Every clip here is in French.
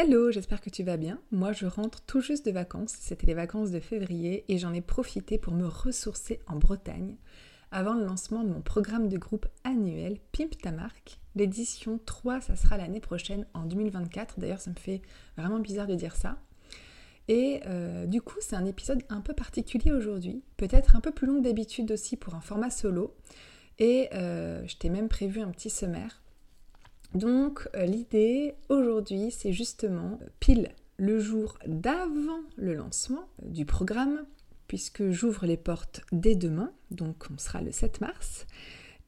Hello, j'espère que tu vas bien. Moi, je rentre tout juste de vacances. C'était les vacances de février et j'en ai profité pour me ressourcer en Bretagne avant le lancement de mon programme de groupe annuel Pimp ta marque. L'édition 3, ça sera l'année prochaine en 2024. D'ailleurs, ça me fait vraiment bizarre de dire ça. Et euh, du coup, c'est un épisode un peu particulier aujourd'hui, peut-être un peu plus long que d'habitude aussi pour un format solo. Et euh, je t'ai même prévu un petit sommaire donc euh, l'idée aujourd'hui, c'est justement pile le jour d'avant le lancement euh, du programme, puisque j'ouvre les portes dès demain, donc on sera le 7 mars.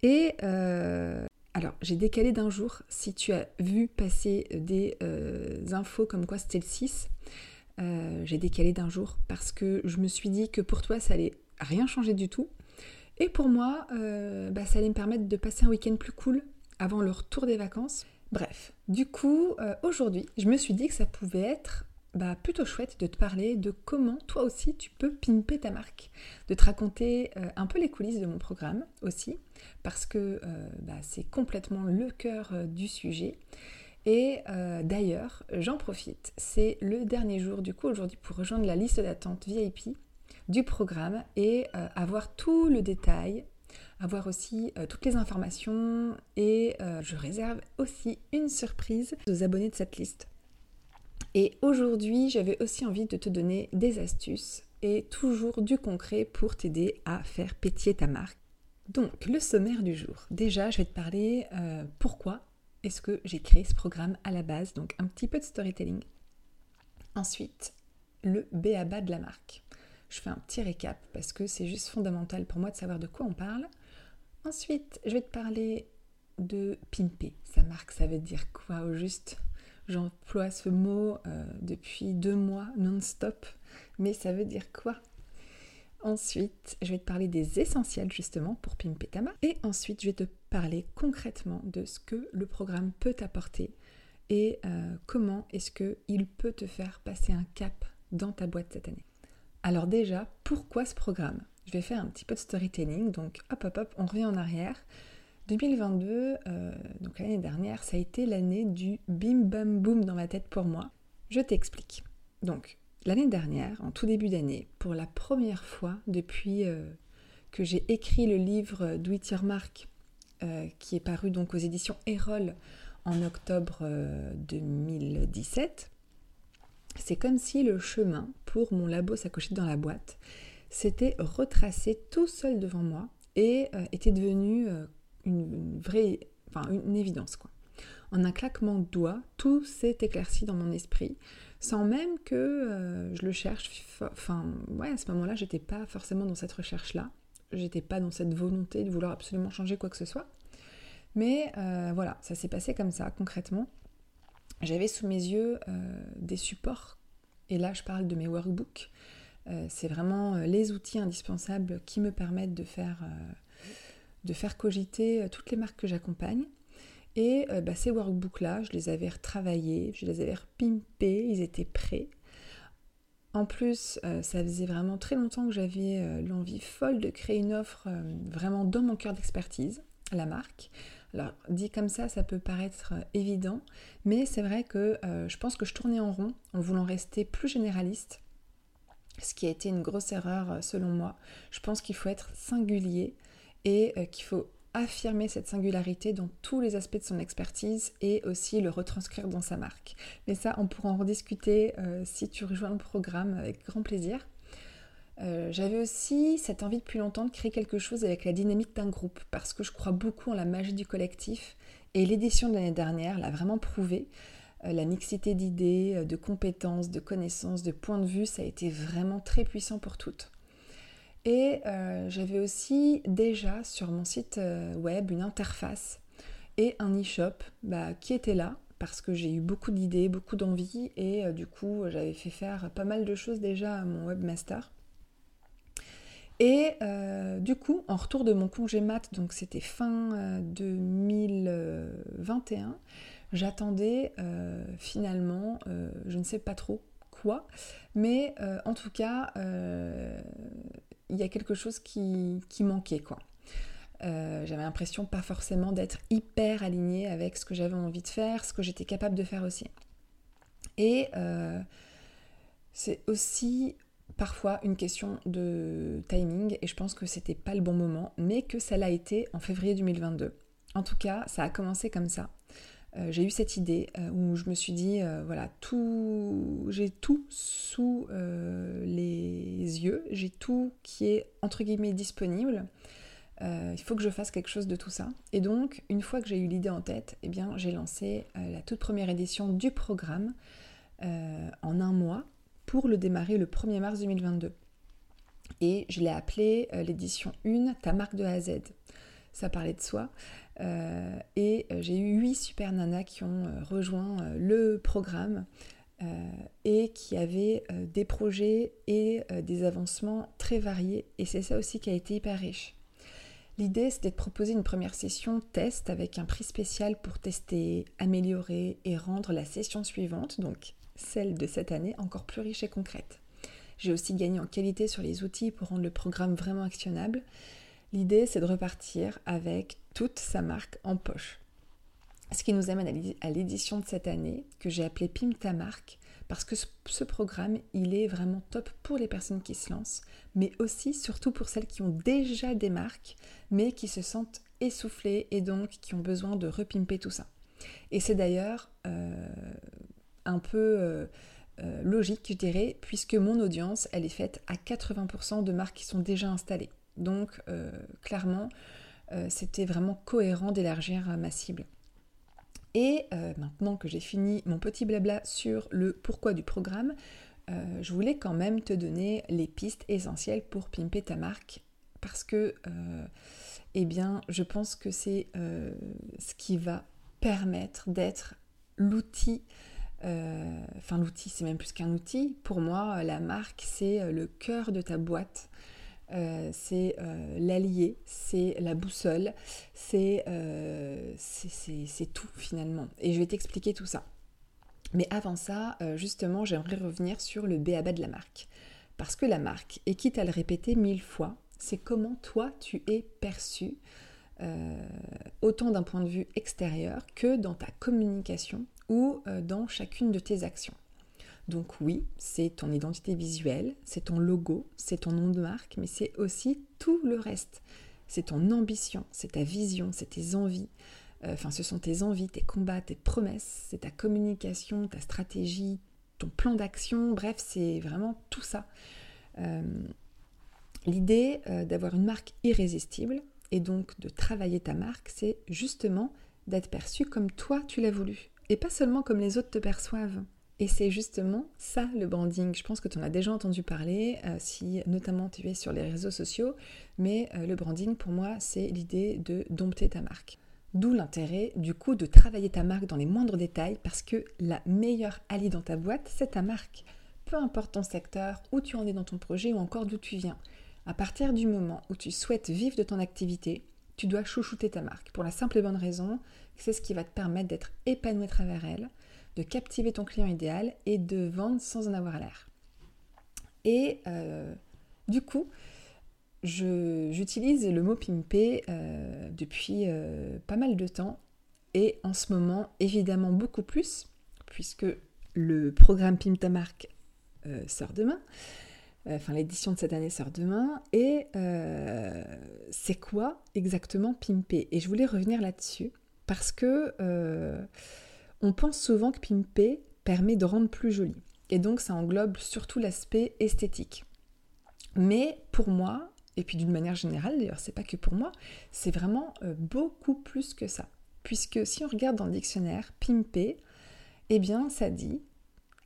Et euh, alors j'ai décalé d'un jour, si tu as vu passer des infos comme quoi c'était le 6, j'ai décalé d'un jour parce que je me suis dit que pour toi ça allait rien changer du tout. Et pour moi, bah, ça allait me permettre de passer un week-end plus cool, avant le retour des vacances. Bref, du coup, euh, aujourd'hui, je me suis dit que ça pouvait être bah, plutôt chouette de te parler de comment toi aussi tu peux pimper ta marque, de te raconter euh, un peu les coulisses de mon programme aussi, parce que euh, bah, c'est complètement le cœur du sujet. Et d'ailleurs, j'en profite, c'est le dernier jour du coup aujourd'hui pour rejoindre la liste d'attente VIP du programme et avoir tout le détail avoir aussi euh, toutes les informations et euh, je réserve aussi une surprise aux abonnés de cette liste. Et aujourd'hui, j'avais aussi envie de te donner des astuces et toujours du concret pour t'aider à faire pétiller ta marque. Donc, le sommaire du jour. Déjà, je vais te parler euh, pourquoi est-ce que j'ai créé ce programme à la base, donc un petit peu de storytelling. Ensuite, le BABA de la marque. Je fais un petit récap parce que c'est juste fondamental pour moi de savoir de quoi on parle. Ensuite, je vais te parler de pimper. Sa marque, ça veut dire quoi au juste? J'emploie ce mot euh, depuis deux mois non-stop, mais ça veut dire quoi? Ensuite, je vais te parler des essentiels justement pour pimper ta marque. Et ensuite, je vais te parler concrètement de ce que le programme peut t'apporter et euh, comment est-ce qu'il peut te faire passer un cap dans ta boîte cette année. Alors déjà, pourquoi ce programme? Je vais faire un petit peu de storytelling. Donc hop hop hop, on revient en arrière. 2022, euh, donc l'année dernière, ça a été l'année du bim bam boom dans ma tête pour moi. Je t'explique. Donc l'année dernière, en tout début d'année, pour la première fois depuis euh, que j'ai écrit le livre Do euh, qui est paru donc aux éditions Erol en octobre 2017, c'est comme si le chemin pour mon labo s'accrochait dans la boîte s'était retracé tout seul devant moi et euh, était devenu euh, une, vraie, enfin une évidence quoi. En un claquement de doigts, tout s'est éclairci dans mon esprit, sans même que euh, je le cherche. Enfin, ouais, à ce moment-là, j'étais pas forcément dans cette recherche-là. J'étais pas dans cette volonté de vouloir absolument changer quoi que ce soit. Mais voilà, ça s'est passé comme ça, concrètement. J'avais sous mes yeux des supports, et là je parle de mes workbooks, c'est vraiment euh, les outils indispensables qui me permettent de faire, euh, de faire cogiter toutes les marques que j'accompagne. Et bah, ces workbooks-là, je les avais retravaillés, je les avais repimpés, ils étaient prêts. En plus, ça faisait vraiment très longtemps que j'avais l'envie folle de créer une offre vraiment dans mon cœur d'expertise, la marque. Alors, dit comme ça, ça peut paraître évident, mais c'est vrai que je pense que je tournais en rond en voulant rester plus généraliste ce qui a été une grosse erreur euh, selon moi. Je pense qu'il faut être singulier et euh, qu'il faut affirmer cette singularité dans tous les aspects de son expertise et aussi le retranscrire dans sa marque. Mais ça, on pourra en rediscuter euh, si tu rejoins le programme avec grand plaisir. J'avais aussi cette envie depuis longtemps de créer quelque chose avec la dynamique d'un groupe parce que je crois beaucoup en la magie du collectif et l'édition de l'année dernière l'a vraiment prouvé. Euh, la mixité d'idées, euh, de compétences, de connaissances, de points de vue, ça a été vraiment très puissant pour toutes. Et euh, j'avais aussi déjà sur mon site web une interface et un e-shop bah, qui était là, parce que j'ai eu beaucoup d'idées, beaucoup d'envies et du coup j'avais fait faire pas mal de choses déjà à mon webmaster. Et du coup, en retour de mon congé mat, donc c'était fin 2021, j'attendais finalement, je ne sais pas trop quoi, mais en tout cas, il y a quelque chose qui, qui manquait quoi. Euh, j'avais l'impression pas forcément d'être hyper alignée avec ce que j'avais envie de faire, ce que j'étais capable de faire aussi. Et euh, c'est aussi parfois une question de timing et je pense que c'était pas le bon moment, mais que ça l'a été en février 2022. En tout cas, ça a commencé comme ça. Euh, j'ai eu cette idée où je me suis dit voilà tout j'ai tout sous les yeux j'ai tout qui est entre guillemets disponible euh, il faut que je fasse quelque chose de tout ça. Et donc, une fois que j'ai eu l'idée en tête, eh bien, j'ai lancé euh, la toute première édition du programme euh, en un mois pour le démarrer le 1er mars 2022. Et je l'ai appelé l'édition 1, ta marque de A à Z. Ça parlait de soi. Et j'ai eu 8 super nanas qui ont rejoint le programme et qui avaient des projets et des avancements très variés. Et c'est ça aussi qui a été hyper riche. L'idée, c'était de proposer une première session test avec un prix spécial pour tester, améliorer et rendre la session suivante, donc celle de cette année, encore plus riche et concrète. J'ai aussi gagné en qualité sur les outils pour rendre le programme vraiment actionnable. L'idée, c'est de repartir avec toute sa marque en poche. Ce qui nous amène à l'édition de cette année, que j'ai appelée Pim ta marque, parce que ce programme, il est vraiment top pour les personnes qui se lancent, mais aussi surtout pour celles qui ont déjà des marques, mais qui se sentent essoufflées et donc qui ont besoin de repimper tout ça. Et c'est d'ailleurs euh, un peu euh, euh, logique, je dirais, puisque mon audience, elle est faite à 80% de marques qui sont déjà installées. Donc, clairement, c'était vraiment cohérent d'élargir ma cible. Et euh, maintenant que j'ai fini mon petit blabla sur le pourquoi du programme, euh, je voulais quand même te donner les pistes essentielles pour pimper ta marque parce que, euh, eh bien, je pense que c'est ce qui va permettre d'être l'outil enfin l'outil c'est même plus qu'un outil. Pour moi, la marque c'est le cœur de ta boîte. Euh, c'est euh, l'allié, c'est la boussole, euh, c'est tout finalement. Et je vais t'expliquer tout ça. Mais avant ça, justement, j'aimerais revenir sur le béaba de la marque. Parce que la marque, et quitte à le répéter mille fois, c'est comment toi tu es perçu, autant d'un point de vue extérieur que dans ta communication ou dans chacune de tes actions. Donc oui, c'est ton identité visuelle, c'est ton logo, c'est ton nom de marque, mais c'est aussi tout le reste. C'est ton ambition, c'est ta vision, c'est tes envies. Euh, enfin, ce sont tes envies, tes combats, tes promesses, c'est ta communication, ta stratégie, ton plan d'action, bref, c'est vraiment tout ça. Euh, l'idée euh, d'avoir une marque irrésistible et donc de travailler ta marque, c'est justement d'être perçu comme toi tu l'as voulu et pas seulement comme les autres te perçoivent. Et c'est justement ça le branding. Je pense que tu en as déjà entendu parler, euh, si notamment tu es sur les réseaux sociaux, mais euh, le branding pour moi c'est l'idée de dompter ta marque. D'où l'intérêt du coup de travailler ta marque dans les moindres détails parce que la meilleure alliée dans ta boîte c'est ta marque. Peu importe ton secteur, où tu en es dans ton projet ou encore d'où tu viens. À partir du moment où tu souhaites vivre de ton activité, tu dois chouchouter ta marque pour la simple et bonne raison que c'est ce qui va te permettre d'être épanoui à travers elle de captiver ton client idéal et de vendre sans en avoir l'air. Et euh, du coup, j'utilise le mot pimper euh, depuis euh, pas mal de temps et en ce moment évidemment beaucoup plus puisque le programme Pimp ta marque sort demain. Enfin, l'édition de cette année sort demain. Et c'est quoi exactement pimper Et je voulais revenir là-dessus parce que on pense souvent que pimper permet de rendre plus joli. Et donc ça englobe surtout l'aspect esthétique. Mais pour moi, et puis d'une manière générale d'ailleurs, c'est pas que pour moi, c'est vraiment euh, beaucoup plus que ça. Puisque si on regarde dans le dictionnaire, pimper, eh bien ça dit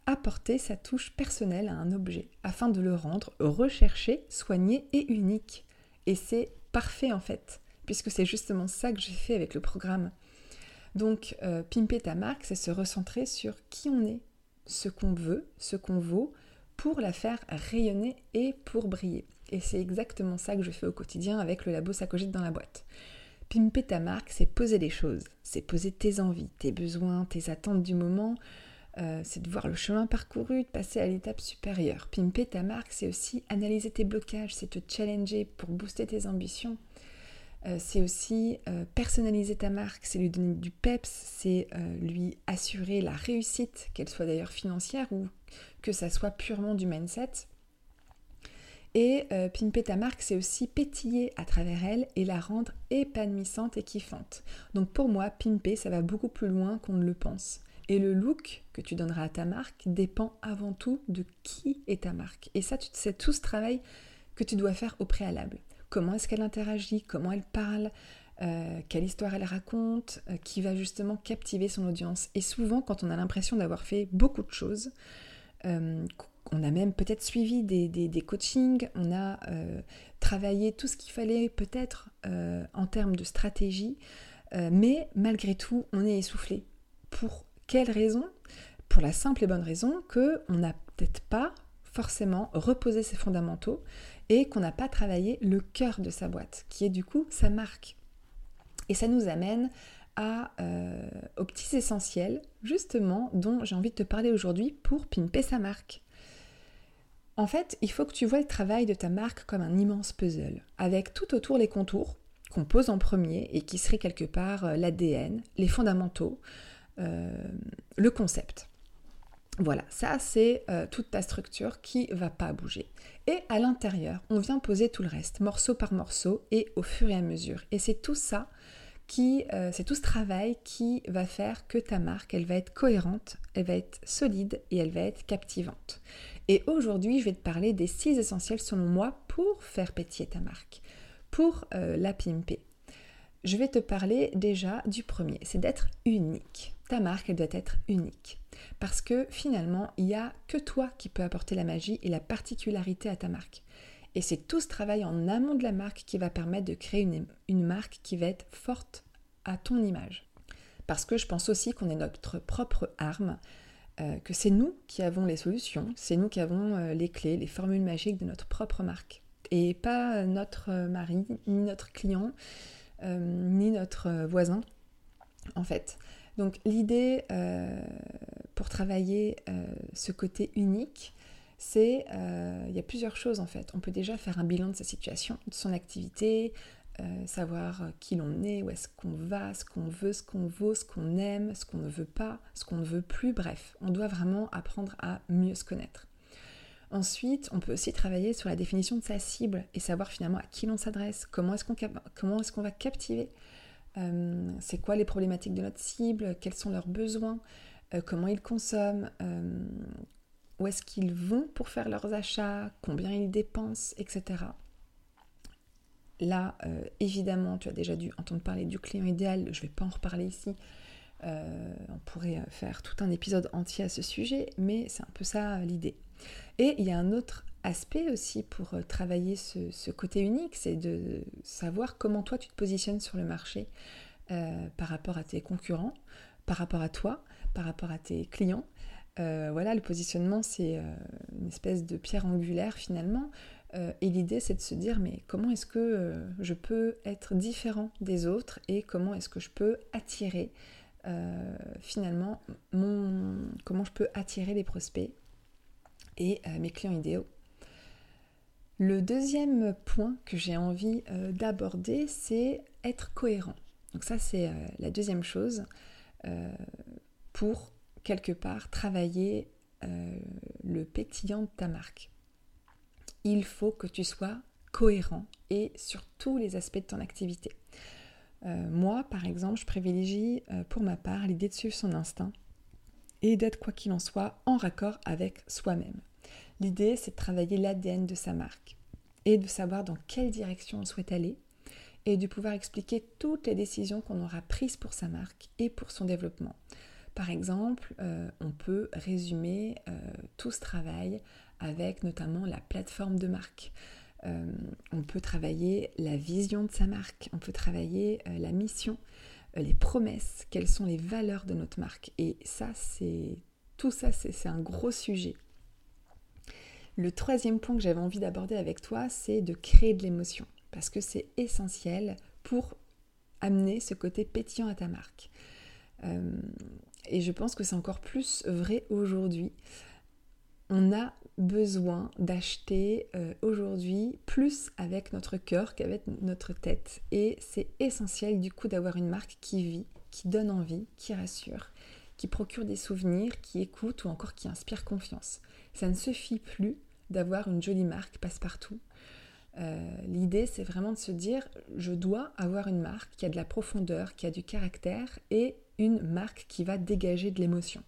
apporter sa touche personnelle à un objet afin de le rendre recherché, soigné et unique. Et c'est parfait en fait, puisque c'est justement ça que j'ai fait avec le programme. Donc, pimper ta marque, c'est se recentrer sur qui on est, ce qu'on veut, ce qu'on vaut, pour la faire rayonner et pour briller. Et c'est exactement ça que je fais au quotidien avec le labo Sacogite dans la boîte. Pimper ta marque, c'est poser les choses, c'est poser tes envies, tes besoins, tes attentes du moment, euh, c'est de voir le chemin parcouru, de passer à l'étape supérieure. Pimper ta marque, c'est aussi analyser tes blocages, c'est te challenger pour booster tes ambitions. Euh, c'est aussi euh, personnaliser ta marque, c'est lui donner du peps, c'est lui assurer la réussite, qu'elle soit d'ailleurs financière ou que ça soit purement du mindset. Et pimper ta marque, c'est aussi pétiller à travers elle et la rendre épanouissante et kiffante. Donc pour moi, pimper, ça va beaucoup plus loin qu'on ne le pense. Et le look que tu donneras à ta marque dépend avant tout de qui est ta marque. Et ça, c'est tout ce travail que tu dois faire au préalable. Comment est-ce qu'elle interagit, comment elle parle, euh, quelle histoire elle raconte, euh, qui va justement captiver son audience. Et souvent, quand on a l'impression d'avoir fait beaucoup de choses, euh, on a même peut-être suivi des, des, coachings, on a travaillé tout ce qu'il fallait peut-être en termes de stratégie, mais malgré tout, on est essoufflé pour quelle raison? Pour la simple et bonne raison que on n'a peut-être pas forcément reposé ses fondamentaux et qu'on n'a pas travaillé le cœur de sa boîte, qui est du coup sa marque. Et ça nous amène à, euh, aux petits essentiels, justement, dont j'ai envie de te parler aujourd'hui pour pimper sa marque. En fait, il faut que tu vois le travail de ta marque comme un immense puzzle, avec tout autour les contours qu'on pose en premier et qui seraient quelque part euh, l'ADN, les fondamentaux, euh, le concept. Voilà, ça c'est euh, toute ta structure qui va pas bouger. Et à l'intérieur, on vient poser tout le reste, morceau par morceau et au fur et à mesure. Et c'est tout ça qui, euh, c'est tout ce travail qui va faire que ta marque, elle va être cohérente, elle va être solide et elle va être captivante. Et aujourd'hui, je vais te parler des six essentiels selon moi pour faire pétiller ta marque, pour la pimper. Je vais te parler déjà du premier, c'est d'être unique ta marque, elle doit être unique. Parce que finalement, il n'y a que toi qui peux apporter la magie et la particularité à ta marque. Et c'est tout ce travail en amont de la marque qui va permettre de créer une, marque qui va être forte à ton image. Parce que je pense aussi qu'on est notre propre arme, euh, que c'est nous qui avons les solutions, c'est nous qui avons euh, les clés, les formules magiques de notre propre marque. Et pas notre mari, ni notre client, euh, ni notre voisin, en fait. Donc l'idée euh, pour travailler euh, ce côté unique, c'est, euh, il y a plusieurs choses en fait. On peut déjà faire un bilan de sa situation, de son activité, savoir qui l'on est, où est-ce qu'on va, ce qu'on veut, ce qu'on vaut, ce qu'on aime, ce qu'on ne veut pas, ce qu'on ne veut plus, bref, on doit vraiment apprendre à mieux se connaître. Ensuite, on peut aussi travailler sur la définition de sa cible et savoir finalement à qui l'on s'adresse, comment est-ce qu'on va captiver euh, c'est quoi les problématiques de notre cible, quels sont leurs besoins, euh, comment ils consomment, euh, où est-ce qu'ils vont pour faire leurs achats, combien ils dépensent, etc. Là, évidemment, tu as déjà dû entendre parler du client idéal, je ne vais pas en reparler ici. on pourrait faire tout un épisode entier à ce sujet, mais c'est un peu ça l'idée. Et il y a un autre aspect aussi pour euh, travailler ce, côté unique, c'est de savoir comment toi tu te positionnes sur le marché euh, par rapport à tes concurrents, par rapport à toi, par rapport à tes clients. Euh, voilà, le positionnement, c'est une espèce de pierre angulaire finalement. et l'idée, c'est de se dire, mais comment est-ce que je peux être différent des autres et comment est-ce que je peux attirer finalement mon... comment je peux attirer les prospects et mes clients idéaux le deuxième point que j'ai envie euh, d'aborder, c'est être cohérent. Donc ça, c'est euh, la deuxième chose euh, pour quelque part travailler le pétillant de ta marque. Il faut que tu sois cohérent et sur tous les aspects de ton activité. moi, par exemple, je privilégie pour ma part l'idée de suivre son instinct et d'être, quoi qu'il en soit, en raccord avec soi-même. L'idée, c'est de travailler l'ADN de sa marque et de savoir dans quelle direction on souhaite aller et de pouvoir expliquer toutes les décisions qu'on aura prises pour sa marque et pour son développement. Par exemple, euh, on peut résumer euh, tout ce travail avec notamment la plateforme de marque. Euh, on peut travailler la vision de sa marque, on peut travailler la mission, les promesses, quelles sont les valeurs de notre marque. Et ça, c'est tout ça, c'est un gros sujet. Le troisième point que j'avais envie d'aborder avec toi, c'est de créer de l'émotion, parce que c'est essentiel pour amener ce côté pétillant à ta marque. Euh, et je pense que c'est encore plus vrai aujourd'hui. On a besoin d'acheter euh, aujourd'hui plus avec notre cœur qu'avec notre tête. Et c'est essentiel du coup d'avoir une marque qui vit, qui donne envie, qui rassure, qui procure des souvenirs, qui écoute ou encore qui inspire confiance. Ça ne suffit plus d'avoir une jolie marque passe-partout. Euh, l'idée, c'est vraiment de se dire, je dois avoir une marque qui a de la profondeur, qui a du caractère et une marque qui va dégager de l'émotion.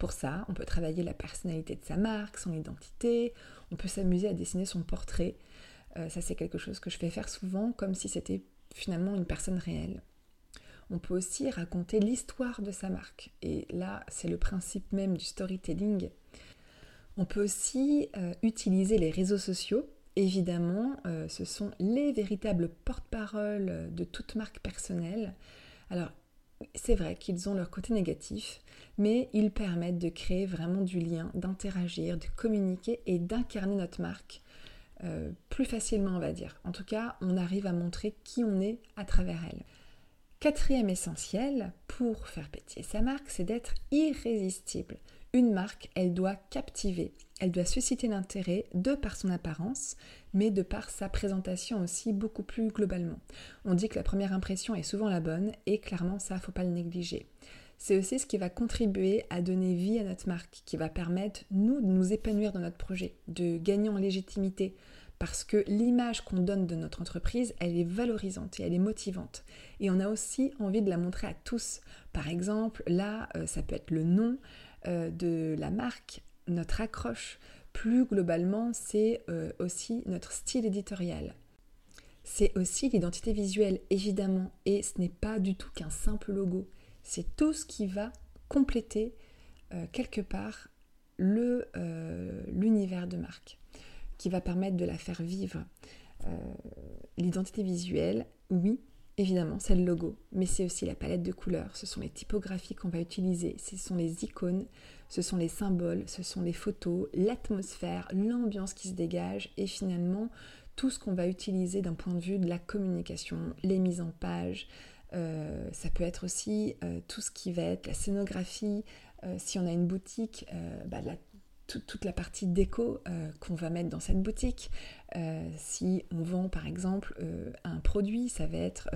Pour ça, on peut travailler la personnalité de sa marque, son identité, on peut s'amuser à dessiner son portrait. Euh, ça, c'est quelque chose que je fais faire souvent comme si c'était finalement une personne réelle. On peut aussi raconter l'histoire de sa marque. Et là, c'est le principe même du storytelling. On peut aussi euh, utiliser les réseaux sociaux. Évidemment, euh, ce sont les véritables porte-parole de toute marque personnelle. Alors, c'est vrai qu'ils ont leur côté négatif, mais ils permettent de créer vraiment du lien, d'interagir, de communiquer et d'incarner notre marque euh, plus facilement, on va dire. En tout cas, on arrive à montrer qui on est à travers elle. Quatrième essentiel pour faire pétiller sa marque, c'est d'être irrésistible. Une marque, elle doit captiver, elle doit susciter l'intérêt de par son apparence, mais de par sa présentation aussi beaucoup plus globalement. On dit que la première impression est souvent la bonne et clairement ça, faut pas le négliger. C'est aussi ce qui va contribuer à donner vie à notre marque, qui va permettre nous de nous épanouir dans notre projet, de gagner en légitimité, parce que l'image qu'on donne de notre entreprise, elle est valorisante et elle est motivante. Et on a aussi envie de la montrer à tous. Par exemple, là, euh, ça peut être le nom euh, de la marque, notre accroche. Plus globalement, c'est euh, aussi notre style éditorial. C'est aussi l'identité visuelle, évidemment, et ce n'est pas du tout qu'un simple logo. C'est tout ce qui va compléter quelque part l'univers de marque qui va permettre de la faire vivre. Euh, l'identité visuelle, oui, évidemment, c'est le logo, mais c'est aussi la palette de couleurs, ce sont les typographies qu'on va utiliser, ce sont les icônes, ce sont les symboles, ce sont les photos, l'atmosphère, l'ambiance qui se dégage et finalement tout ce qu'on va utiliser d'un point de vue de la communication, les mises en page. Euh, ça peut être aussi euh, tout ce qui va être la scénographie, si on a une boutique, bah, la toute la partie déco euh, qu'on va mettre dans cette boutique. Euh, si on vend par exemple euh, un produit, ça va être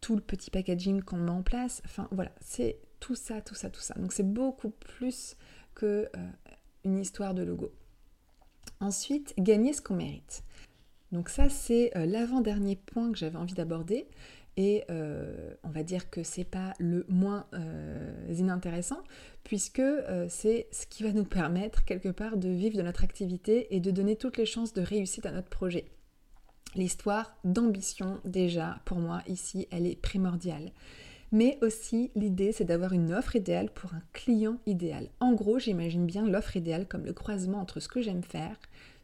tout le petit packaging qu'on met en place. Enfin voilà, c'est tout ça, tout ça, tout ça. Donc c'est beaucoup plus que une histoire de logo. Ensuite, gagner ce qu'on mérite. Donc ça, c'est l'avant-dernier point que j'avais envie d'aborder. Et euh, on va dire que c'est pas le moins euh, inintéressant, puisque euh, c'est ce qui va nous permettre quelque part de vivre de notre activité et de donner toutes les chances de réussite à notre projet. L'histoire d'ambition, déjà, pour moi, ici, elle est primordiale. Mais aussi, l'idée, c'est d'avoir une offre idéale pour un client idéal. En gros, j'imagine bien l'offre idéale comme le croisement entre ce que j'aime faire,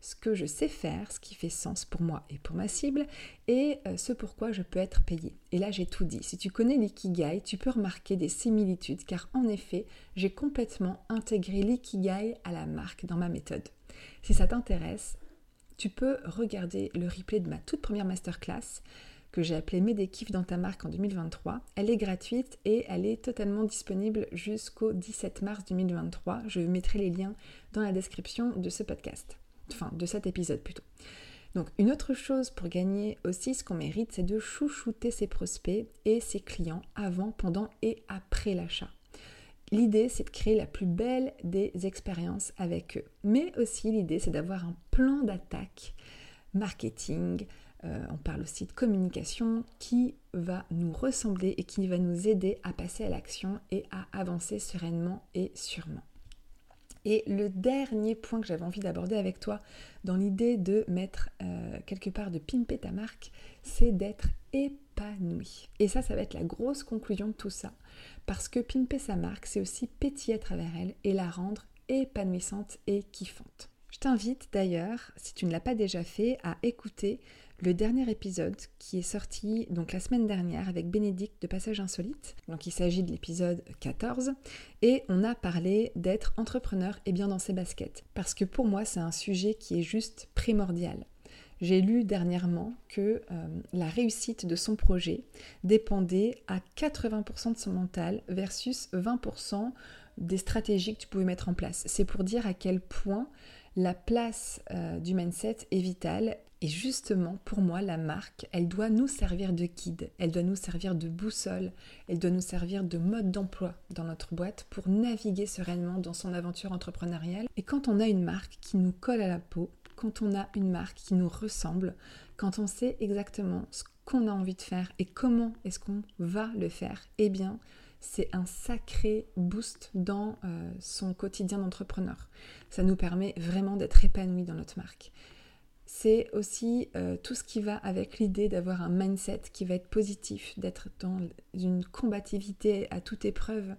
ce que je sais faire, ce qui fait sens pour moi et pour ma cible, et euh, ce pourquoi je peux être payé. Et là, j'ai tout dit. Si tu connais l'ikigai, tu peux remarquer des similitudes, car en effet, j'ai complètement intégré l'ikigai à la marque dans ma méthode. Si ça t'intéresse, tu peux regarder le replay de ma toute première masterclass que j'ai appelée Mets des kiffs dans ta marque en 2023. Elle est gratuite et elle est totalement disponible jusqu'au 17 mars 2023. Je mettrai les liens dans la description de ce podcast enfin de cet épisode plutôt. Donc une autre chose pour gagner aussi ce qu'on mérite, c'est de chouchouter ses prospects et ses clients avant, pendant et après l'achat. L'idée, c'est de créer la plus belle des expériences avec eux. Mais aussi, l'idée, c'est d'avoir un plan d'attaque marketing. Euh, on parle aussi de communication qui va nous ressembler et qui va nous aider à passer à l'action et à avancer sereinement et sûrement. Et le dernier point que j'avais envie d'aborder avec toi dans l'idée de mettre euh, quelque part, de pimper ta marque, c'est d'être épanoui. Et ça, ça va être la grosse conclusion de tout ça. Parce que pimper sa marque, c'est aussi pétiller à travers elle et la rendre épanouissante et kiffante. Je t'invite d'ailleurs, si tu ne l'as pas déjà fait, à écouter le dernier épisode qui est sorti donc la semaine dernière avec Bénédicte de Passage Insolite. Donc il s'agit de l'épisode 14 et on a parlé d'être entrepreneur et bien dans ses baskets parce que pour moi c'est un sujet qui est juste primordial. J'ai lu dernièrement que euh, la réussite de son projet dépendait à 80% de son mental versus 20% des stratégies que tu pouvais mettre en place. C'est pour dire à quel point la place euh, du mindset est vitale. Et justement, pour moi, la marque, elle doit nous servir de guide, elle doit nous servir de boussole, elle doit nous servir de mode d'emploi dans notre boîte pour naviguer sereinement dans son aventure entrepreneuriale. Et quand on a une marque qui nous colle à la peau, quand on a une marque qui nous ressemble, quand on sait exactement ce qu'on a envie de faire et comment est-ce qu'on va le faire, eh bien, c'est un sacré boost dans euh, son quotidien d'entrepreneur. Ça nous permet vraiment d'être épanoui dans notre marque. C'est aussi euh, tout ce qui va avec l'idée d'avoir un mindset qui va être positif, d'être dans une combativité à toute épreuve,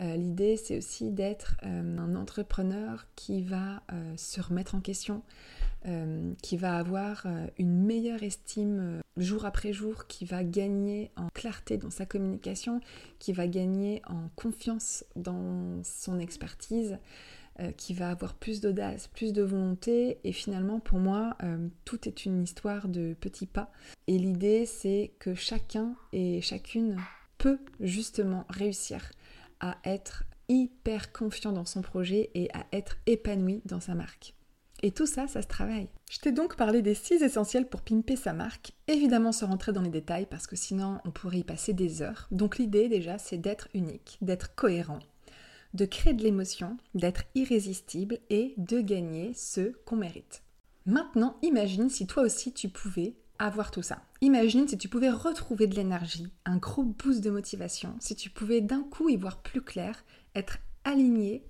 euh, l'idée, c'est aussi d'être euh, un entrepreneur qui va se remettre en question, qui va avoir une meilleure estime jour après jour, qui va gagner en clarté dans sa communication, qui va gagner en confiance dans son expertise, qui va avoir plus d'audace, plus de volonté. Et finalement, pour moi, tout est une histoire de petits pas. Et l'idée, c'est que chacun et chacune peut justement réussir à être hyper confiant dans son projet et à être épanoui dans sa marque. Et tout ça, ça se travaille. Je t'ai donc parlé des six essentiels pour pimper sa marque, évidemment sans rentrer dans les détails parce que sinon on pourrait y passer des heures. Donc l'idée déjà c'est d'être unique, d'être cohérent, de créer de l'émotion, d'être irrésistible et de gagner ce qu'on mérite. Maintenant imagine si toi aussi tu pouvais avoir tout ça. Imagine si tu pouvais retrouver de l'énergie, un gros boost de motivation, si tu pouvais d'un coup y voir plus clair, être aligné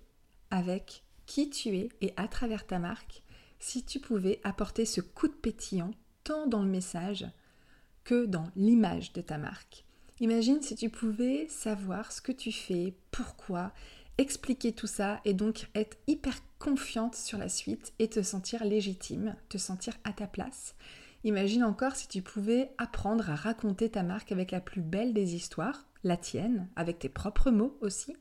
avec qui tu es et à travers ta marque, si tu pouvais apporter ce coup de pétillant tant dans le message que dans l'image de ta marque. Imagine si tu pouvais savoir ce que tu fais, pourquoi, expliquer tout ça et donc être hyper confiante sur la suite et te sentir légitime, te sentir à ta place Imagine encore si tu pouvais apprendre à raconter ta marque avec la plus belle des histoires, la tienne, avec tes propres mots aussi.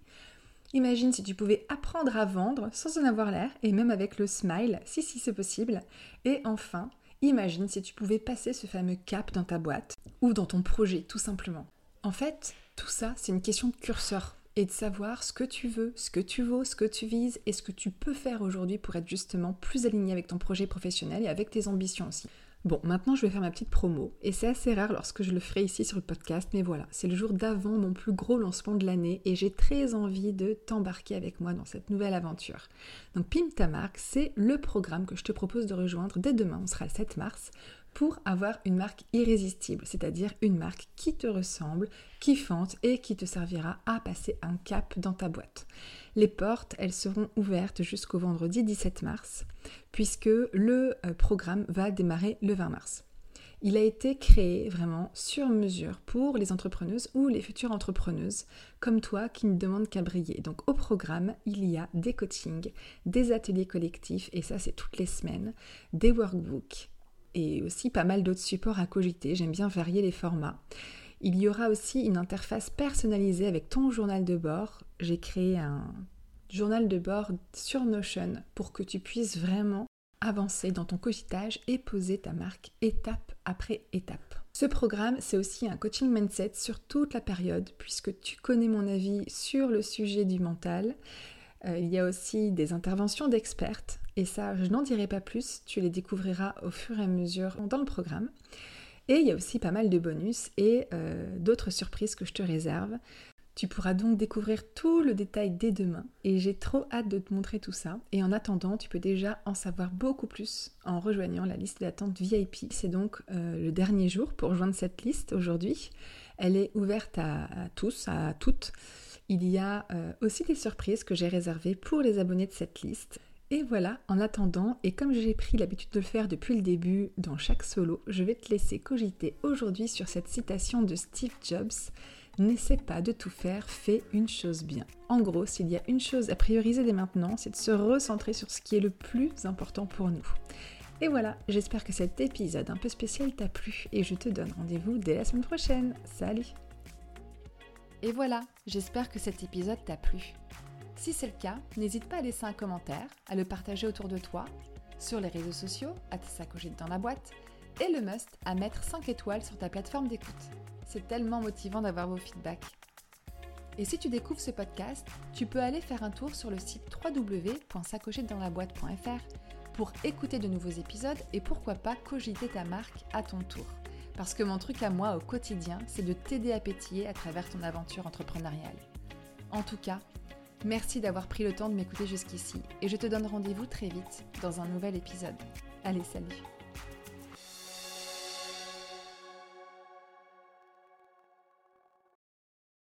Imagine si tu pouvais apprendre à vendre sans en avoir l'air et même avec le smile, si si c'est possible. Et enfin, imagine si tu pouvais passer ce fameux cap dans ta boîte ou dans ton projet tout simplement. En fait, tout ça, c'est une question de curseur et de savoir ce que tu veux, ce que tu vaux, ce que tu vises et ce que tu peux faire aujourd'hui pour être justement plus aligné avec ton projet professionnel et avec tes ambitions aussi. Bon, maintenant je vais faire ma petite promo, et c'est assez rare lorsque je le ferai ici sur le podcast, mais voilà, c'est le jour d'avant mon plus gros lancement de l'année, et j'ai très envie de t'embarquer avec moi dans cette nouvelle aventure. Donc Pim ta marque, c'est le programme que je te propose de rejoindre dès demain, on sera le 7 mars, pour avoir une marque irrésistible, c'est-à-dire une marque qui te ressemble, qui fente et qui te servira à passer un cap dans ta boîte. Les portes, elles seront ouvertes jusqu'au vendredi 17 mars, puisque le euh, programme va démarrer le 20 mars. Il a été créé vraiment sur mesure pour les entrepreneuses ou les futures entrepreneuses comme toi qui ne demandent qu'à briller. Donc au programme, il y a des coachings, des ateliers collectifs, et ça c'est toutes les semaines, des workbooks et aussi pas mal d'autres supports à cogiter. J'aime bien varier les formats. Il y aura aussi une interface personnalisée avec ton journal de bord. J'ai créé un journal de bord sur Notion pour que tu puisses vraiment avancer dans ton cogitage et poser ta marque étape après étape. Ce programme, c'est aussi un coaching mindset sur toute la période, puisque tu connais mon avis sur le sujet du mental. Euh, il y a aussi des interventions d'expertes, et ça, je n'en dirai pas plus, tu les découvriras au fur et à mesure dans le programme. Et il y a aussi pas mal de bonus et euh, d'autres surprises que je te réserve. Tu pourras donc découvrir tout le détail dès demain et j'ai trop hâte de te montrer tout ça. Et en attendant, tu peux déjà en savoir beaucoup plus en rejoignant la liste d'attente VIP. C'est donc euh, le dernier jour pour rejoindre cette liste aujourd'hui. Elle est ouverte à, tous, à toutes. Il y a euh, aussi des surprises que j'ai réservées pour les abonnés de cette liste. Et voilà, en attendant, et comme j'ai pris l'habitude de le faire depuis le début dans chaque solo, je vais te laisser cogiter aujourd'hui sur cette citation de Steve Jobs N'essaie pas de tout faire, fais une chose bien. En gros, s'il y a une chose à prioriser dès maintenant, c'est de se recentrer sur ce qui est le plus important pour nous. Et voilà, j'espère que cet épisode un peu spécial t'a plu et je te donne rendez-vous dès la semaine prochaine. Salut Et voilà, j'espère que cet épisode t'a plu. Si c'est le cas, n'hésite pas à laisser un commentaire, à le partager autour de toi, sur les réseaux sociaux, à te sacocher dans la boîte, et le must à mettre 5 étoiles sur ta plateforme d'écoute. C'est tellement motivant d'avoir vos feedbacks. Et si tu découvres ce podcast, tu peux aller faire un tour sur le site www.sacochettedans-la-boîte.fr pour écouter de nouveaux épisodes et pourquoi pas cogiter ta marque à ton tour. Parce que mon truc à moi au quotidien, c'est de t'aider à pétiller à travers ton aventure entrepreneuriale. En tout cas, merci d'avoir pris le temps de m'écouter jusqu'ici et je te donne rendez-vous très vite dans un nouvel épisode. Allez, salut